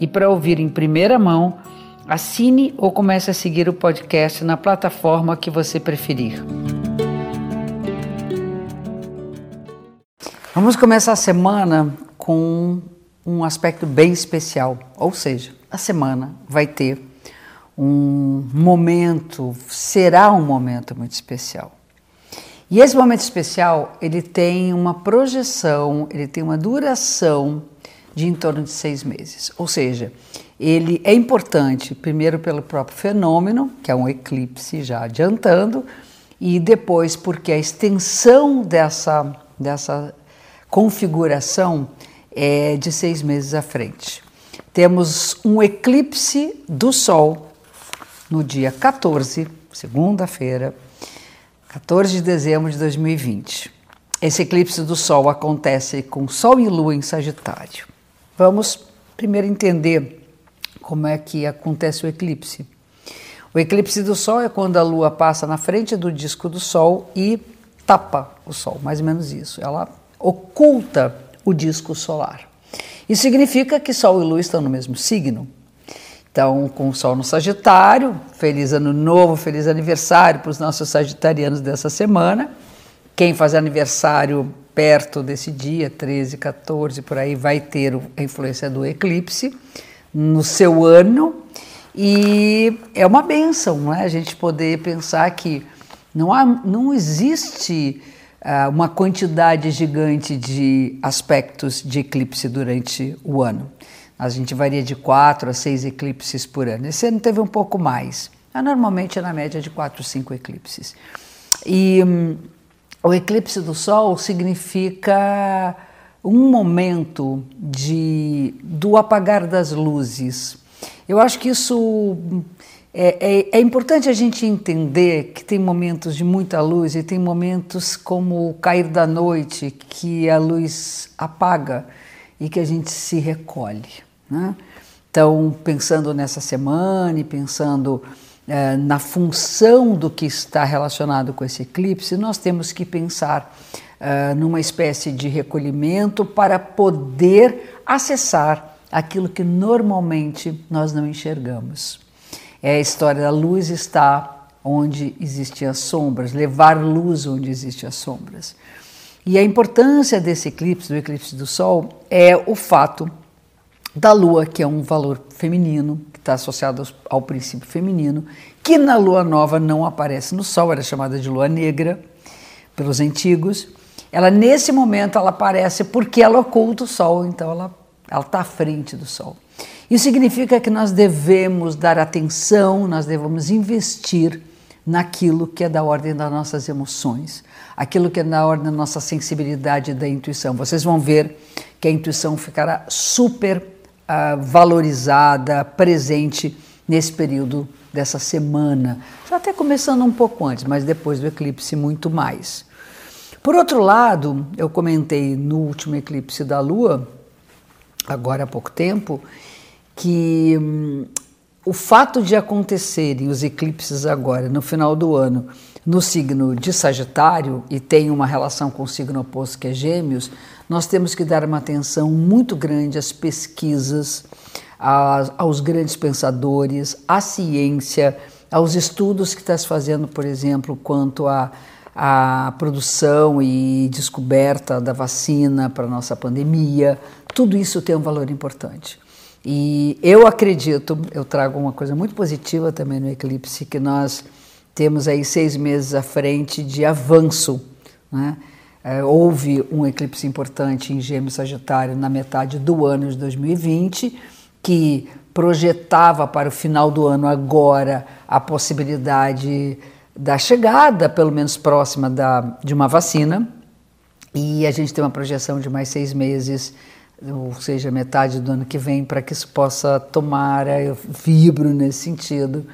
e para ouvir em primeira mão, assine ou comece a seguir o podcast na plataforma que você preferir. Vamos começar a semana com um aspecto bem especial, ou seja, a semana vai ter um momento, será um momento muito especial. E esse momento especial, ele tem uma projeção, ele tem uma duração de em torno de seis meses. Ou seja, ele é importante, primeiro pelo próprio fenômeno, que é um eclipse, já adiantando, e depois porque a extensão dessa, dessa configuração é de seis meses à frente. Temos um eclipse do Sol no dia 14, segunda-feira, 14 de dezembro de 2020. Esse eclipse do Sol acontece com Sol e Lua em Sagitário. Vamos primeiro entender como é que acontece o eclipse. O eclipse do Sol é quando a Lua passa na frente do disco do Sol e tapa o Sol, mais ou menos isso. Ela oculta o disco solar. Isso significa que Sol e Lua estão no mesmo signo. Então, com o Sol no Sagitário, feliz ano novo, feliz aniversário para os nossos sagitarianos dessa semana. Quem faz aniversário perto desse dia, 13, 14, por aí, vai ter a influência do eclipse no seu ano. E é uma benção, não é? A gente poder pensar que não, há, não existe uh, uma quantidade gigante de aspectos de eclipse durante o ano. A gente varia de quatro a seis eclipses por ano. Esse ano teve um pouco mais. Normalmente é na média de quatro, cinco eclipses. E hum, o eclipse do Sol significa um momento de, do apagar das luzes. Eu acho que isso é, é, é, importante a gente entender que tem momentos de muita luz e tem momentos como o cair da noite, que a luz apaga e que a gente se recolhe. Né? Então, pensando nessa semana e pensando eh, na função do que está relacionado com esse eclipse, nós temos que pensar eh, numa espécie de recolhimento para poder acessar aquilo que normalmente nós não enxergamos. É a história da luz está onde existem as sombras, levar luz onde existem as sombras. E a importância desse eclipse, do eclipse do Sol, é o fato da lua, que é um valor feminino, que está associado ao princípio feminino, que na lua nova não aparece no sol, era chamada de lua negra pelos antigos. Ela nesse momento ela aparece porque ela oculta o sol, então ela ela está à frente do sol. Isso significa que nós devemos dar atenção, nós devemos investir naquilo que é da ordem das nossas emoções, aquilo que é da ordem da nossa sensibilidade e da intuição. Vocês vão ver que a intuição ficará super uh, valorizada, presente nesse período dessa semana. Já até começando um pouco antes, mas depois do eclipse muito mais. Por outro lado, eu comentei no último eclipse da Lua, agora há pouco tempo, que hum, o fato de acontecerem os eclipses agora, no final do ano, no signo de Sagitário, e tem uma relação com o signo oposto que é Gêmeos, nós temos que dar uma atenção muito grande às pesquisas, aos grandes pensadores, à ciência, aos estudos que está se fazendo, por exemplo, quanto à, à produção e descoberta da vacina para nossa pandemia. Tudo isso tem um valor importante. E eu acredito, eu trago uma coisa muito positiva também no eclipse, que nós temos aí seis meses à frente de avanço, né? É, houve um eclipse importante em Gêmeos Sagitário na metade do ano de 2020, que projetava para o final do ano agora a possibilidade da chegada, pelo menos próxima, da, de uma vacina. E a gente tem uma projeção de mais seis meses ou seja, metade do ano que vem, para que isso possa tomar, eu vibro nesse sentido,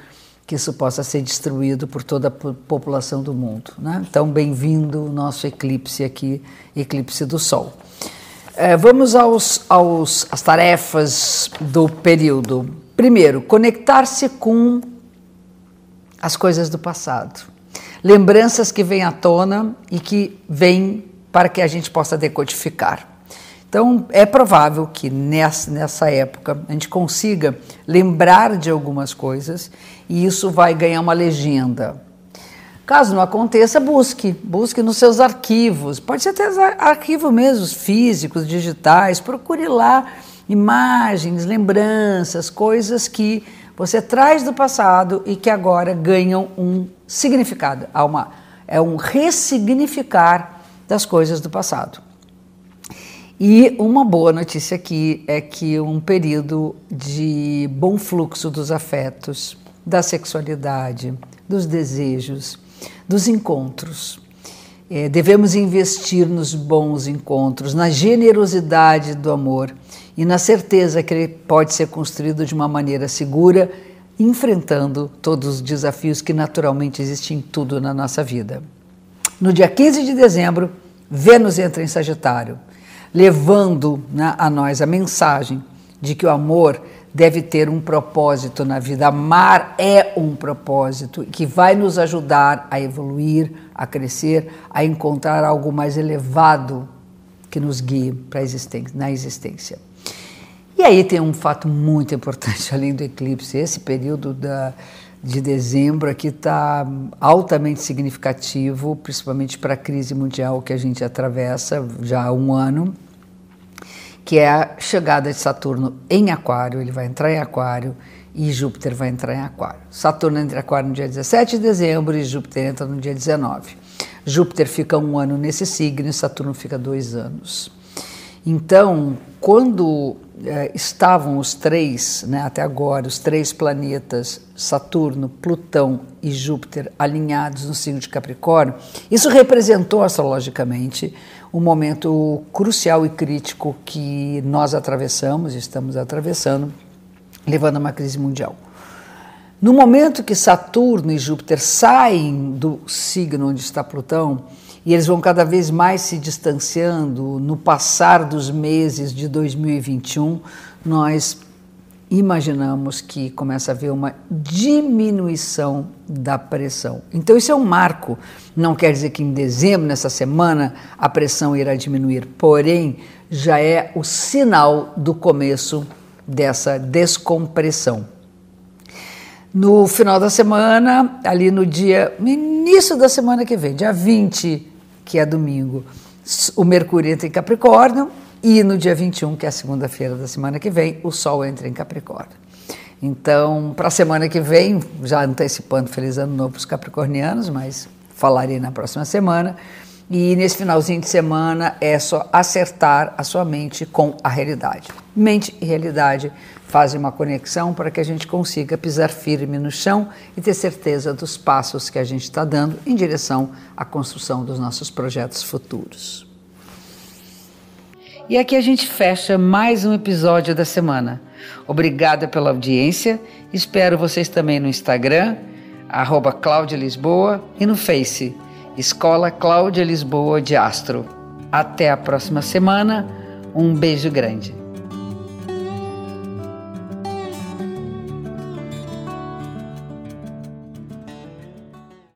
que isso possa ser distribuído por toda a população do mundo. Né? Então, bem-vindo o nosso eclipse aqui, eclipse do Sol. É, vamos aos, aos, às tarefas do período. Primeiro, conectar-se com as coisas do passado. Lembranças que vêm à tona e que vêm para que a gente possa decodificar. Então, é provável que nessa, nessa época a gente consiga lembrar de algumas coisas e isso vai ganhar uma legenda. Caso não aconteça, busque, busque nos seus arquivos, pode ser até arquivos mesmo, físicos, digitais, procure lá imagens, lembranças, coisas que você traz do passado e que agora ganham um significado, uma, é um ressignificar das coisas do passado. E uma boa notícia aqui é que um período de bom fluxo dos afetos, da sexualidade, dos desejos, dos encontros. É, devemos investir nos bons encontros, na generosidade do amor e na certeza que ele pode ser construído de uma maneira segura, enfrentando todos os desafios que naturalmente existem em tudo na nossa vida. No dia 15 de dezembro, Vênus entra em Sagitário levando né, a nós a mensagem de que o amor deve ter um propósito na vida. Amar é um propósito que vai nos ajudar a evoluir, a crescer, a encontrar algo mais elevado que nos guie para existência, na existência. E aí tem um fato muito importante além do eclipse, esse período da, de dezembro aqui está altamente significativo, principalmente para a crise mundial que a gente atravessa já há um ano que é a chegada de Saturno em Aquário, ele vai entrar em Aquário e Júpiter vai entrar em Aquário. Saturno entra em Aquário no dia 17 de dezembro e Júpiter entra no dia 19. Júpiter fica um ano nesse signo e Saturno fica dois anos. Então, quando eh, estavam os três, né, até agora, os três planetas, Saturno, Plutão e Júpiter, alinhados no signo de Capricórnio, isso representou astrologicamente um momento crucial e crítico que nós atravessamos, estamos atravessando, levando a uma crise mundial. No momento que Saturno e Júpiter saem do signo onde está Plutão, e eles vão cada vez mais se distanciando, no passar dos meses de 2021, nós imaginamos que começa a haver uma diminuição da pressão. Então, isso é um marco. Não quer dizer que em dezembro, nessa semana, a pressão irá diminuir, porém, já é o sinal do começo dessa descompressão. No final da semana, ali no dia, no início da semana que vem, dia 20, que é domingo, o Mercúrio entra em Capricórnio, e no dia 21, que é a segunda-feira da semana que vem, o Sol entra em Capricórnio. Então, para a semana que vem, já antecipando Feliz Ano Novo para os capricornianos, mas falarei na próxima semana. E nesse finalzinho de semana é só acertar a sua mente com a realidade. Mente e realidade fazem uma conexão para que a gente consiga pisar firme no chão e ter certeza dos passos que a gente está dando em direção à construção dos nossos projetos futuros. E aqui a gente fecha mais um episódio da semana. Obrigada pela audiência. Espero vocês também no Instagram, arroba Cláudia Lisboa, e no Face, Escola Cláudia Lisboa de Astro. Até a próxima semana. Um beijo grande.